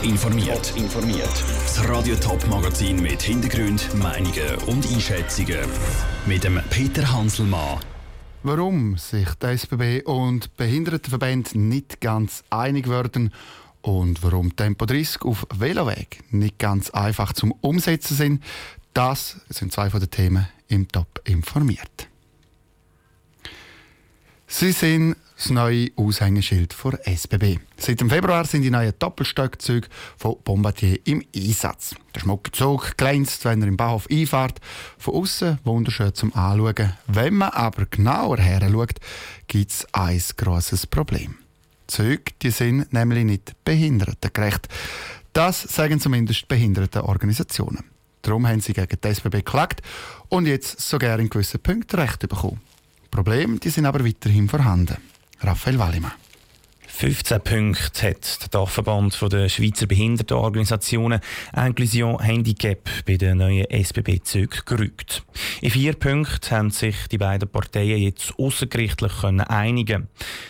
Top informiert. informiert. Das Radio Top Magazin mit Hintergrund, Meinungen und Einschätzungen mit dem Peter Hanselmann. Warum sich die SBB und Behindertenverbände nicht ganz einig werden und warum Tempo 30 auf Veloweg nicht ganz einfach zum Umsetzen sind, das sind zwei von den Themen im Top informiert. Sie sind das neue Aushängeschild vor SBB. Seit dem Februar sind die neuen Doppelstöckzüge von Bombardier im Einsatz. Der schmucke Zug glänzt, wenn er im Bahnhof einfahrt. Von außen wunderschön zum Anschauen. Wenn man aber genauer her schaut, gibt es ein grosses Problem. Die Züge die sind nämlich nicht behindertengerecht. Das sagen zumindest Behindertenorganisationen. Darum haben sie gegen die SBB geklagt und jetzt sogar in gewissen Punkten Recht bekommen. Probleme die sind aber weiterhin vorhanden. Raphael Wallimann. 15 Punkte hat der Dachverband der Schweizer Behindertenorganisationen Inclusion Handicap bei den neuen SBB-Zügen. In vier Punkten haben sich die beiden Parteien jetzt außergerichtlich einigen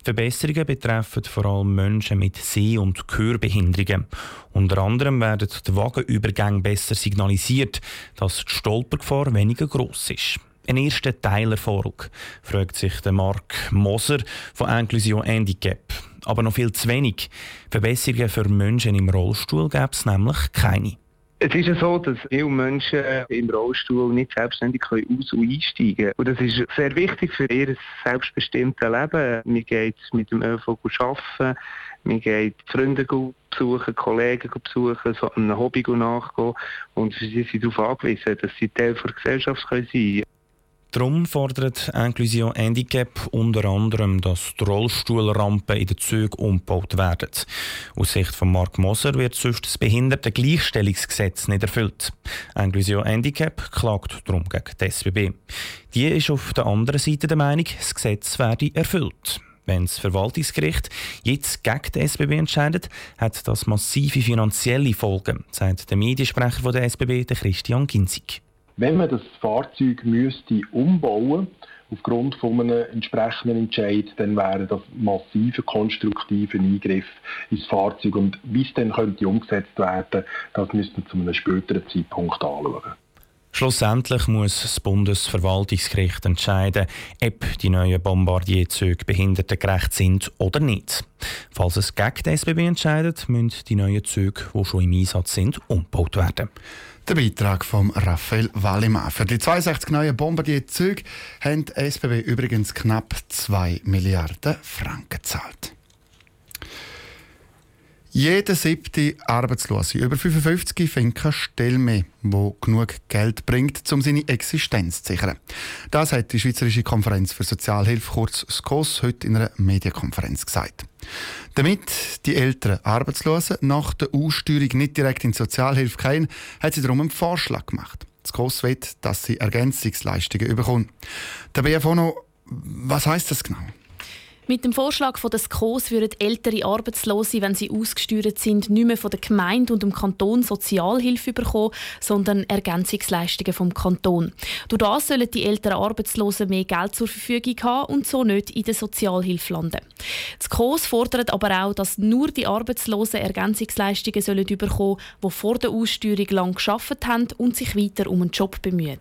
Die Verbesserungen betreffen vor allem Menschen mit Seh- und Gehörbehinderungen. Unter anderem werden die Wagenübergänge besser signalisiert, dass die Stolpergefahr weniger gross ist. Ein erster Teilerfolg, fragt sich der Mark Moser von Inclusion Handicap. Aber noch viel zu wenig. Verbesserungen für Menschen im Rollstuhl gäbe es nämlich keine. Es ist ja so, dass viele Menschen im Rollstuhl nicht selbstständig aus- und einsteigen können. Und das ist sehr wichtig für ihr selbstbestimmtes Leben. Mir geht es mit dem ÖV arbeiten, mir geht Freunde besuchen, Kollegen besuchen, so einem Hobby nachgehen. Und sie sind darauf angewiesen, dass sie Teil der Gesellschaft sein können. Darum fordert Inclusion Handicap unter anderem, dass die Rollstuhlrampen in den Zügen umgebaut werden. Aus Sicht von Mark Moser wird sonst das Behindertengleichstellungsgesetz nicht erfüllt. Inclusion Handicap klagt darum gegen die SBB. Die ist auf der anderen Seite der Meinung, das Gesetz werde erfüllt. Wenn das Verwaltungsgericht jetzt gegen die SBB entscheidet, hat das massive finanzielle Folgen, sagt der Mediensprecher der SBB, Christian Ginzig. Wenn man das Fahrzeug müsste umbauen aufgrund von einem entsprechenden Entscheid, dann wäre das massive konstruktive Eingriff ins Fahrzeug. Und wie es dann könnte umgesetzt werden, das müsste man zu einem späteren Zeitpunkt anschauen. Schlussendlich muss das Bundesverwaltungsgericht entscheiden, ob die neuen Bombardier-Züge behindertengerecht sind oder nicht. Falls es gegen die SBB entscheidet, müssen die neuen Züge, die schon im Einsatz sind, umgebaut werden. Der Beitrag von Raphael Wallimann. Für die 62 neuen Bombardier-Züge haben die SBB übrigens knapp 2 Milliarden Franken gezahlt. Jeder siebte Arbeitslose über 55 findet keine Stelle mehr, die genug Geld bringt, um seine Existenz zu sichern. Das hat die Schweizerische Konferenz für Sozialhilfe, kurz SKOS, heute in einer Medienkonferenz gesagt. Damit die älteren Arbeitslosen nach der Aussteuerung nicht direkt in die Sozialhilfe gehen, hat sie darum einen Vorschlag gemacht. SKOS will, dass sie Ergänzungsleistungen bekommen. Der BFO was heißt das genau? Mit dem Vorschlag von der SKOS würden ältere Arbeitslose, wenn sie ausgesteuert sind, nicht mehr von der Gemeinde und dem Kanton Sozialhilfe bekommen, sondern Ergänzungsleistungen vom Kanton. Durch das sollen die älteren Arbeitslosen mehr Geld zur Verfügung haben und so nicht in der Sozialhilfe landen. Die SKOS fordert aber auch, dass nur die Arbeitslosen Ergänzungsleistungen sollen bekommen, die vor der Aussteuerung lang geschafft haben und sich weiter um einen Job bemühen.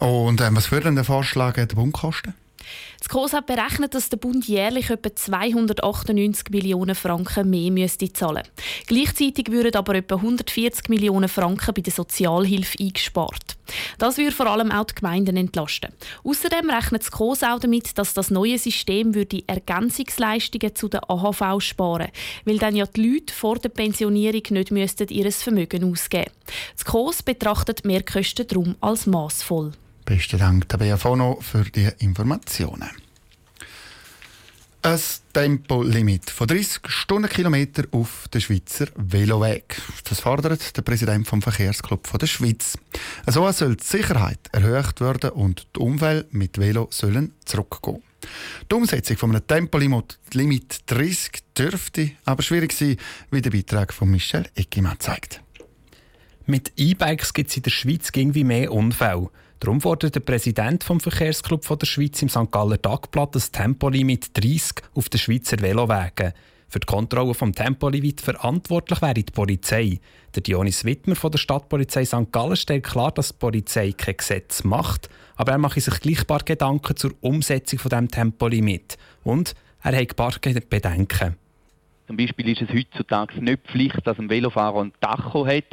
Und ähm, was würde denn der Vorschlag der Bund kosten? Das COS hat berechnet, dass der Bund jährlich etwa 298 Millionen Franken mehr müsste zahlen Gleichzeitig würden aber etwa 140 Millionen Franken bei der Sozialhilfe eingespart. Das würde vor allem auch die Gemeinden entlasten. Außerdem rechnet das COS auch damit, dass das neue System würde Ergänzungsleistungen zu der AHV sparen weil dann ja die Leute vor der Pensionierung nicht müssten ihr Vermögen ausgeben Das COS betrachtet Mehrkosten darum als maßvoll. Besten Dank, Tabea Fono, für die Informationen. Ein Tempolimit von 30 Stundenkilometer auf den Schweizer Veloweg. Das fordert der Präsident vom Verkehrsclub der Schweiz. So soll die Sicherheit erhöht werden und die Umwelt mit Velo sollen zurückgehen. Die Umsetzung von einem Tempolimit Limit 30 dürfte aber schwierig sein, wie der Beitrag von Michel Eckimann zeigt. Mit E-Bikes gibt es in der Schweiz irgendwie mehr Unfälle. Darum fordert der Präsident vom Verkehrsclub der Schweiz im St. Galler Tagblatt das Tempolimit 30 auf den Schweizer Velowegen. Für die Kontrolle vom Tempolimit verantwortlich wäre die Polizei. Der Dionis Wittmer von der Stadtpolizei St. Gallen stellt klar, dass die Polizei kein Gesetz macht, aber er mache sich gleich paar Gedanken zur Umsetzung von dem Tempolimit und er hat ein paar Bedenken. Zum Beispiel ist es heutzutage nicht Pflicht, dass ein Velofahrer ein Tacho hat.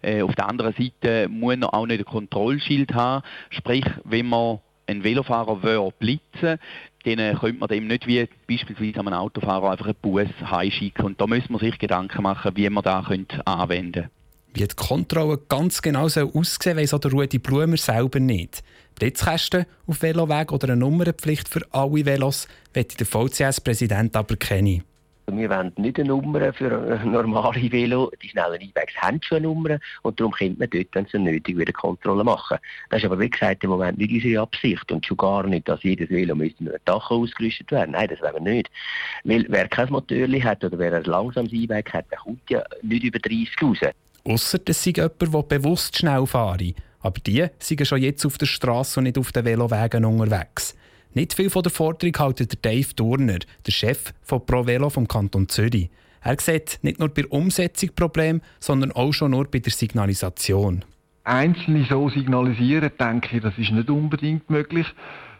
Äh, auf der anderen Seite muss er auch nicht ein Kontrollschild haben. Sprich, wenn man einen Velofahrer blitzen dann könnte man dem nicht wie beispielsweise einem Autofahrer einfach einen Bus heimschicken. Und da muss man sich Gedanken machen, wie man das anwenden könnte. Wie die Kontrolle ganz genau soll aussehen weiss auch der Rudi Blumer selber nicht. Blitzkästen auf Veloweg oder eine Nummernpflicht für alle Velos wird der VCS-Präsident aber kennen. Wir wollen nicht eine Nummer für normale Velo. Die schnellen E-Bikes haben schon eine Nummer und darum könnte man dort, wenn es nötig wird, eine Kontrolle machen. Das ist aber, wie gesagt, im Moment nicht unsere Absicht und schon gar nicht, dass jedes Velo müsste mit einem Dach ausgerüstet werden. Nein, das wollen wir nicht. Weil wer kein Motor hat oder wer ein langsames E-Bike hat, der kommt ja nicht über 30 raus. Ausser es sei jemand, der bewusst schnell fahre. Aber die sind schon jetzt auf der Straße und nicht auf den Velowegen unterwegs. Nicht viel von der Forderung hält Dave Turner, der Chef von ProVelo vom Kanton Zürich. Er sieht nicht nur bei der Umsetzung Probleme, sondern auch schon nur bei der Signalisation. Einzelne so signalisieren, denke ich, das ist nicht unbedingt möglich.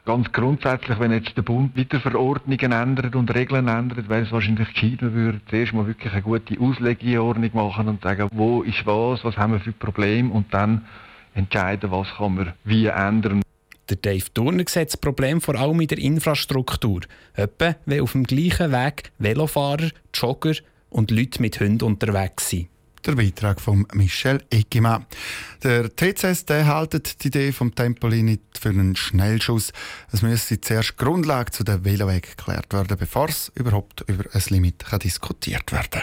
Ganz grundsätzlich, wenn jetzt der Bund wieder Verordnungen ändert und Regeln ändert, wäre es wahrscheinlich gescheiter, würde zuerst mal wirklich eine gute Auslegeordnung machen und sagen, wo ist was, was haben wir für Probleme und dann entscheiden, was kann man wie ändern. Der Dave Turner sieht das Problem vor allem in der Infrastruktur. Etwa, wenn auf dem gleichen Weg Velofahrer, Jogger und Leute mit Hunden unterwegs sind. Der Beitrag von Michel Egima. Der TCS hält die Idee vom Tempolimit für einen Schnellschuss. Es müsste zuerst Grundlage zu der Veloweg geklärt werden, bevor es überhaupt über ein Limit kann diskutiert werden